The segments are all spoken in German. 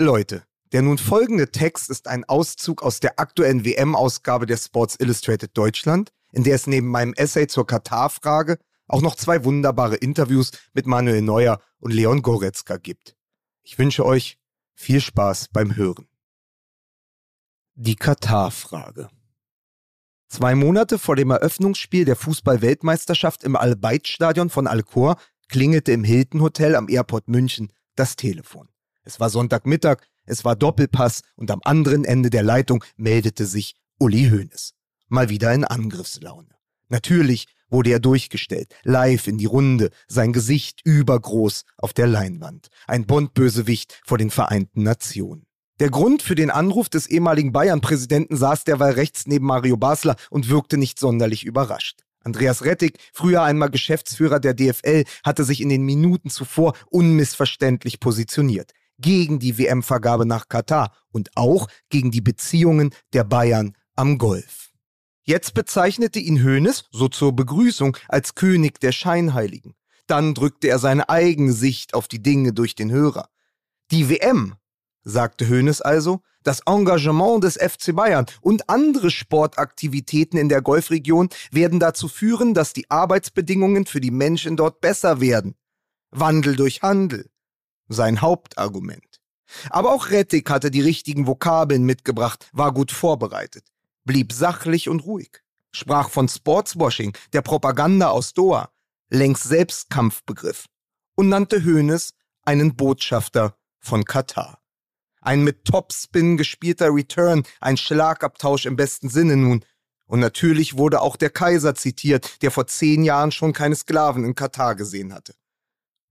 Leute, der nun folgende Text ist ein Auszug aus der aktuellen WM-Ausgabe der Sports Illustrated Deutschland, in der es neben meinem Essay zur Katar-Frage auch noch zwei wunderbare Interviews mit Manuel Neuer und Leon Goretzka gibt. Ich wünsche euch viel Spaß beim Hören. Die Katar-Frage. Zwei Monate vor dem Eröffnungsspiel der Fußball-Weltmeisterschaft im Al-Bayt-Stadion von Al-Khor klingelte im Hilton Hotel am Airport München das Telefon. Es war Sonntagmittag, es war Doppelpass und am anderen Ende der Leitung meldete sich Uli Hoeneß. Mal wieder in Angriffslaune. Natürlich wurde er durchgestellt, live in die Runde, sein Gesicht übergroß auf der Leinwand. Ein Bondbösewicht vor den Vereinten Nationen. Der Grund für den Anruf des ehemaligen Bayern-Präsidenten saß derweil rechts neben Mario Basler und wirkte nicht sonderlich überrascht. Andreas Rettig, früher einmal Geschäftsführer der DFL, hatte sich in den Minuten zuvor unmissverständlich positioniert. Gegen die WM-Vergabe nach Katar und auch gegen die Beziehungen der Bayern am Golf. Jetzt bezeichnete ihn Hoeneß, so zur Begrüßung, als König der Scheinheiligen. Dann drückte er seine eigene Sicht auf die Dinge durch den Hörer. Die WM, sagte Hoeneß also, das Engagement des FC Bayern und andere Sportaktivitäten in der Golfregion werden dazu führen, dass die Arbeitsbedingungen für die Menschen dort besser werden. Wandel durch Handel. Sein Hauptargument. Aber auch Rettig hatte die richtigen Vokabeln mitgebracht, war gut vorbereitet blieb sachlich und ruhig, sprach von Sportswashing, der Propaganda aus Doha, längst Selbstkampfbegriff, und nannte Hoeneß einen Botschafter von Katar. Ein mit Topspin gespielter Return, ein Schlagabtausch im besten Sinne nun. Und natürlich wurde auch der Kaiser zitiert, der vor zehn Jahren schon keine Sklaven in Katar gesehen hatte.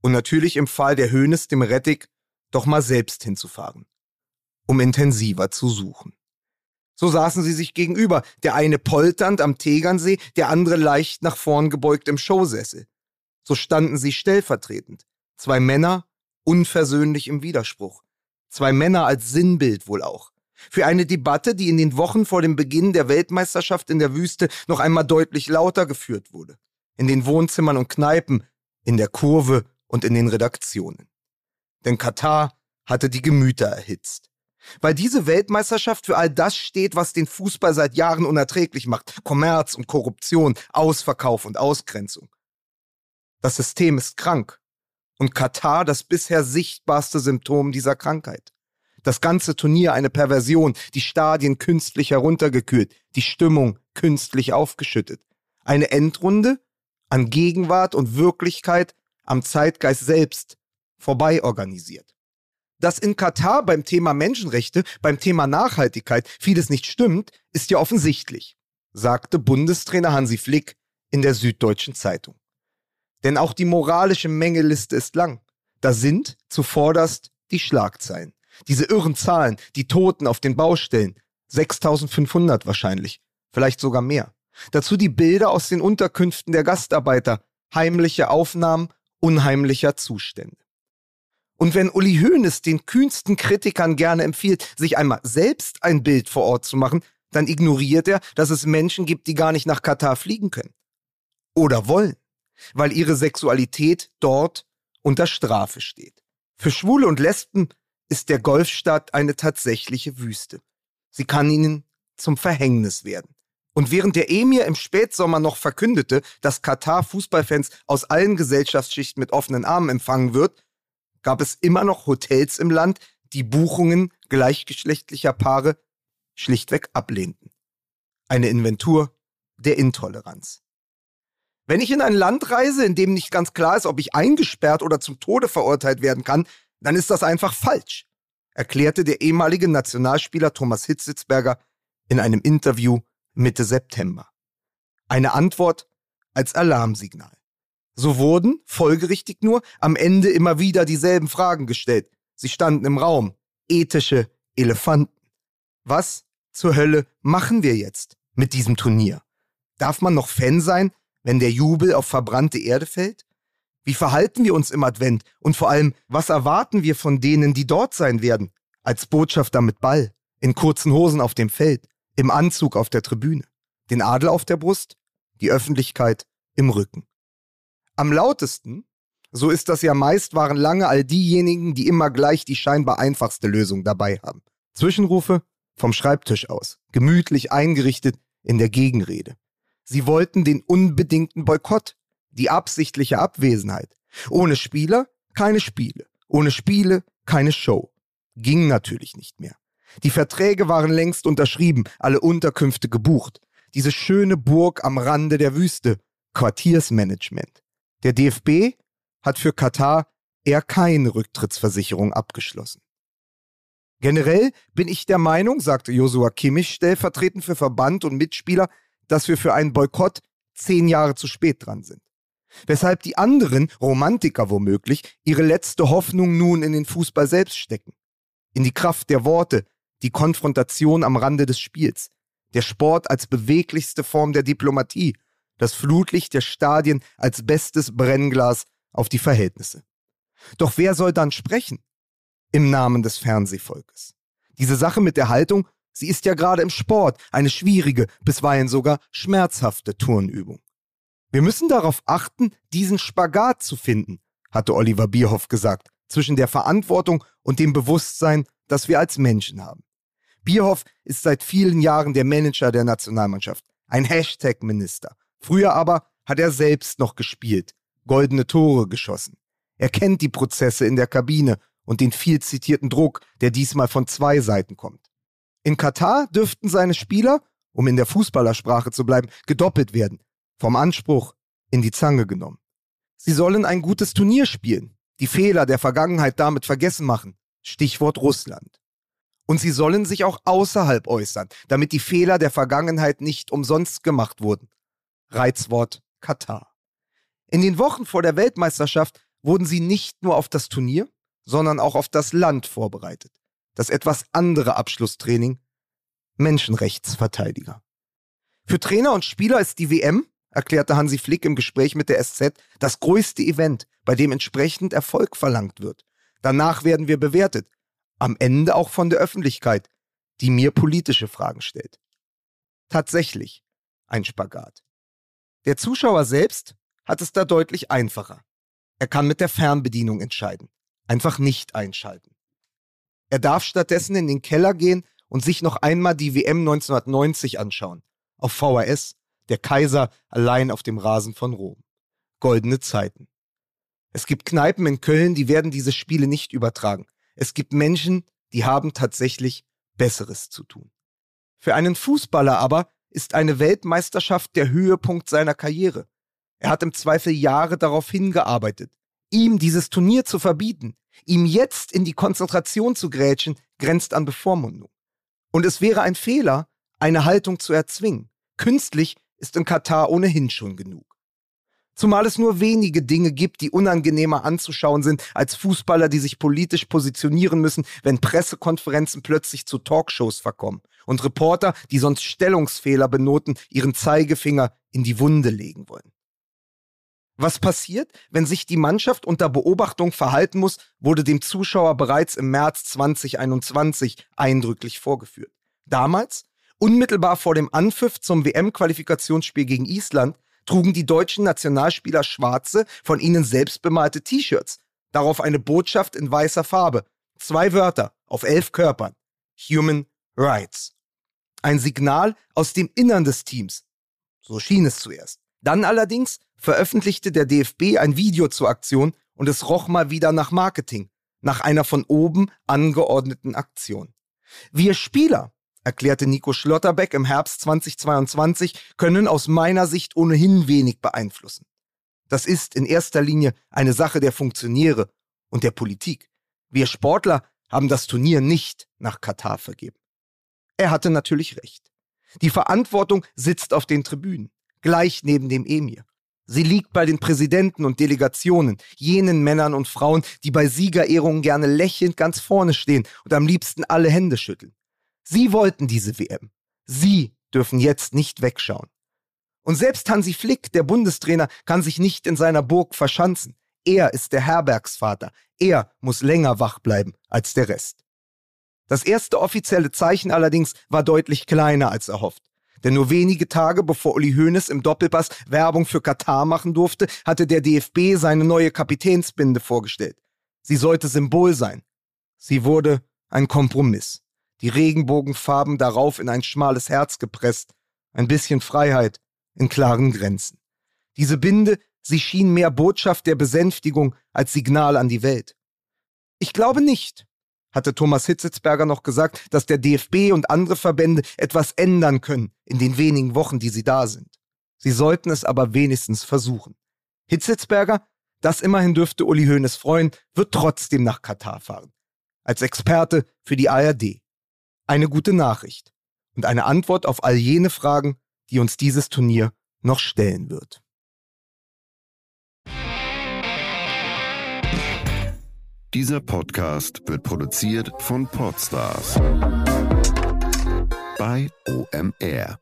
Und natürlich empfahl der Hönes dem Rettig, doch mal selbst hinzufahren, um intensiver zu suchen. So saßen sie sich gegenüber, der eine polternd am Tegernsee, der andere leicht nach vorn gebeugt im Showsessel. So standen sie stellvertretend. Zwei Männer, unversöhnlich im Widerspruch. Zwei Männer als Sinnbild wohl auch. Für eine Debatte, die in den Wochen vor dem Beginn der Weltmeisterschaft in der Wüste noch einmal deutlich lauter geführt wurde. In den Wohnzimmern und Kneipen, in der Kurve und in den Redaktionen. Denn Katar hatte die Gemüter erhitzt. Weil diese Weltmeisterschaft für all das steht, was den Fußball seit Jahren unerträglich macht. Kommerz und Korruption, Ausverkauf und Ausgrenzung. Das System ist krank. Und Katar das bisher sichtbarste Symptom dieser Krankheit. Das ganze Turnier eine Perversion, die Stadien künstlich heruntergekühlt, die Stimmung künstlich aufgeschüttet. Eine Endrunde an Gegenwart und Wirklichkeit am Zeitgeist selbst vorbei organisiert. Dass in Katar beim Thema Menschenrechte, beim Thema Nachhaltigkeit vieles nicht stimmt, ist ja offensichtlich, sagte Bundestrainer Hansi Flick in der Süddeutschen Zeitung. Denn auch die moralische Mengeliste ist lang. Da sind zuvorderst die Schlagzeilen. Diese irren Zahlen, die Toten auf den Baustellen. 6500 wahrscheinlich, vielleicht sogar mehr. Dazu die Bilder aus den Unterkünften der Gastarbeiter, heimliche Aufnahmen unheimlicher Zustände. Und wenn Uli Hoeneß den kühnsten Kritikern gerne empfiehlt, sich einmal selbst ein Bild vor Ort zu machen, dann ignoriert er, dass es Menschen gibt, die gar nicht nach Katar fliegen können. Oder wollen, weil ihre Sexualität dort unter Strafe steht. Für Schwule und Lesben ist der Golfstaat eine tatsächliche Wüste. Sie kann ihnen zum Verhängnis werden. Und während der Emir im Spätsommer noch verkündete, dass Katar Fußballfans aus allen Gesellschaftsschichten mit offenen Armen empfangen wird, gab es immer noch Hotels im Land, die Buchungen gleichgeschlechtlicher Paare schlichtweg ablehnten. Eine Inventur der Intoleranz. Wenn ich in ein Land reise, in dem nicht ganz klar ist, ob ich eingesperrt oder zum Tode verurteilt werden kann, dann ist das einfach falsch, erklärte der ehemalige Nationalspieler Thomas Hitzitzberger in einem Interview Mitte September. Eine Antwort als Alarmsignal. So wurden, folgerichtig nur, am Ende immer wieder dieselben Fragen gestellt. Sie standen im Raum. Ethische Elefanten. Was zur Hölle machen wir jetzt mit diesem Turnier? Darf man noch Fan sein, wenn der Jubel auf verbrannte Erde fällt? Wie verhalten wir uns im Advent? Und vor allem, was erwarten wir von denen, die dort sein werden? Als Botschafter mit Ball, in kurzen Hosen auf dem Feld, im Anzug auf der Tribüne, den Adel auf der Brust, die Öffentlichkeit im Rücken. Am lautesten So ist das ja meist, waren lange all diejenigen, die immer gleich die scheinbar einfachste Lösung dabei haben. Zwischenrufe vom Schreibtisch aus, gemütlich eingerichtet in der Gegenrede. Sie wollten den unbedingten Boykott, die absichtliche Abwesenheit. Ohne Spieler keine Spiele, ohne Spiele keine Show. Ging natürlich nicht mehr. Die Verträge waren längst unterschrieben, alle Unterkünfte gebucht. Diese schöne Burg am Rande der Wüste, Quartiersmanagement. Der DFB hat für Katar eher keine Rücktrittsversicherung abgeschlossen. Generell bin ich der Meinung, sagte Josua Kimmich stellvertretend für Verband und Mitspieler, dass wir für einen Boykott zehn Jahre zu spät dran sind. Weshalb die anderen, Romantiker womöglich, ihre letzte Hoffnung nun in den Fußball selbst stecken. In die Kraft der Worte, die Konfrontation am Rande des Spiels, der Sport als beweglichste Form der Diplomatie, das Flutlicht der Stadien als bestes Brennglas auf die Verhältnisse. Doch wer soll dann sprechen? Im Namen des Fernsehvolkes. Diese Sache mit der Haltung, sie ist ja gerade im Sport eine schwierige, bisweilen sogar schmerzhafte Turnübung. Wir müssen darauf achten, diesen Spagat zu finden, hatte Oliver Bierhoff gesagt, zwischen der Verantwortung und dem Bewusstsein, das wir als Menschen haben. Bierhoff ist seit vielen Jahren der Manager der Nationalmannschaft, ein Hashtag-Minister. Früher aber hat er selbst noch gespielt, goldene Tore geschossen. Er kennt die Prozesse in der Kabine und den viel zitierten Druck, der diesmal von zwei Seiten kommt. In Katar dürften seine Spieler, um in der Fußballersprache zu bleiben, gedoppelt werden, vom Anspruch in die Zange genommen. Sie sollen ein gutes Turnier spielen, die Fehler der Vergangenheit damit vergessen machen. Stichwort Russland. Und sie sollen sich auch außerhalb äußern, damit die Fehler der Vergangenheit nicht umsonst gemacht wurden. Reizwort Katar. In den Wochen vor der Weltmeisterschaft wurden sie nicht nur auf das Turnier, sondern auch auf das Land vorbereitet. Das etwas andere Abschlusstraining Menschenrechtsverteidiger. Für Trainer und Spieler ist die WM, erklärte Hansi Flick im Gespräch mit der SZ, das größte Event, bei dem entsprechend Erfolg verlangt wird. Danach werden wir bewertet, am Ende auch von der Öffentlichkeit, die mir politische Fragen stellt. Tatsächlich ein Spagat. Der Zuschauer selbst hat es da deutlich einfacher. Er kann mit der Fernbedienung entscheiden, einfach nicht einschalten. Er darf stattdessen in den Keller gehen und sich noch einmal die WM 1990 anschauen, auf VHS, der Kaiser allein auf dem Rasen von Rom. Goldene Zeiten. Es gibt Kneipen in Köln, die werden diese Spiele nicht übertragen. Es gibt Menschen, die haben tatsächlich Besseres zu tun. Für einen Fußballer aber ist eine Weltmeisterschaft der Höhepunkt seiner Karriere. Er hat im Zweifel Jahre darauf hingearbeitet. Ihm dieses Turnier zu verbieten, ihm jetzt in die Konzentration zu grätschen, grenzt an Bevormundung. Und es wäre ein Fehler, eine Haltung zu erzwingen. Künstlich ist in Katar ohnehin schon genug. Zumal es nur wenige Dinge gibt, die unangenehmer anzuschauen sind als Fußballer, die sich politisch positionieren müssen, wenn Pressekonferenzen plötzlich zu Talkshows verkommen und Reporter, die sonst Stellungsfehler benoten, ihren Zeigefinger in die Wunde legen wollen. Was passiert, wenn sich die Mannschaft unter Beobachtung verhalten muss, wurde dem Zuschauer bereits im März 2021 eindrücklich vorgeführt. Damals, unmittelbar vor dem Anpfiff zum WM-Qualifikationsspiel gegen Island, trugen die deutschen Nationalspieler schwarze, von ihnen selbst bemalte T-Shirts. Darauf eine Botschaft in weißer Farbe. Zwei Wörter auf elf Körpern. Human Rights. Ein Signal aus dem Innern des Teams. So schien es zuerst. Dann allerdings veröffentlichte der DFB ein Video zur Aktion und es roch mal wieder nach Marketing, nach einer von oben angeordneten Aktion. Wir Spieler erklärte Nico Schlotterbeck im Herbst 2022, können aus meiner Sicht ohnehin wenig beeinflussen. Das ist in erster Linie eine Sache der Funktionäre und der Politik. Wir Sportler haben das Turnier nicht nach Katar vergeben. Er hatte natürlich recht. Die Verantwortung sitzt auf den Tribünen, gleich neben dem Emir. Sie liegt bei den Präsidenten und Delegationen, jenen Männern und Frauen, die bei Siegerehrungen gerne lächelnd ganz vorne stehen und am liebsten alle Hände schütteln. Sie wollten diese WM. Sie dürfen jetzt nicht wegschauen. Und selbst Hansi Flick, der Bundestrainer, kann sich nicht in seiner Burg verschanzen. Er ist der Herbergsvater. Er muss länger wach bleiben als der Rest. Das erste offizielle Zeichen allerdings war deutlich kleiner als erhofft. Denn nur wenige Tage bevor Uli Hoeneß im Doppelpass Werbung für Katar machen durfte, hatte der DFB seine neue Kapitänsbinde vorgestellt. Sie sollte Symbol sein. Sie wurde ein Kompromiss. Die Regenbogenfarben darauf in ein schmales Herz gepresst. Ein bisschen Freiheit in klaren Grenzen. Diese Binde, sie schien mehr Botschaft der Besänftigung als Signal an die Welt. Ich glaube nicht, hatte Thomas Hitzitzberger noch gesagt, dass der DFB und andere Verbände etwas ändern können in den wenigen Wochen, die sie da sind. Sie sollten es aber wenigstens versuchen. Hitzitzberger, das immerhin dürfte Uli Hoeneß freuen, wird trotzdem nach Katar fahren. Als Experte für die ARD. Eine gute Nachricht und eine Antwort auf all jene Fragen, die uns dieses Turnier noch stellen wird. Dieser Podcast wird produziert von Podstars bei OMR.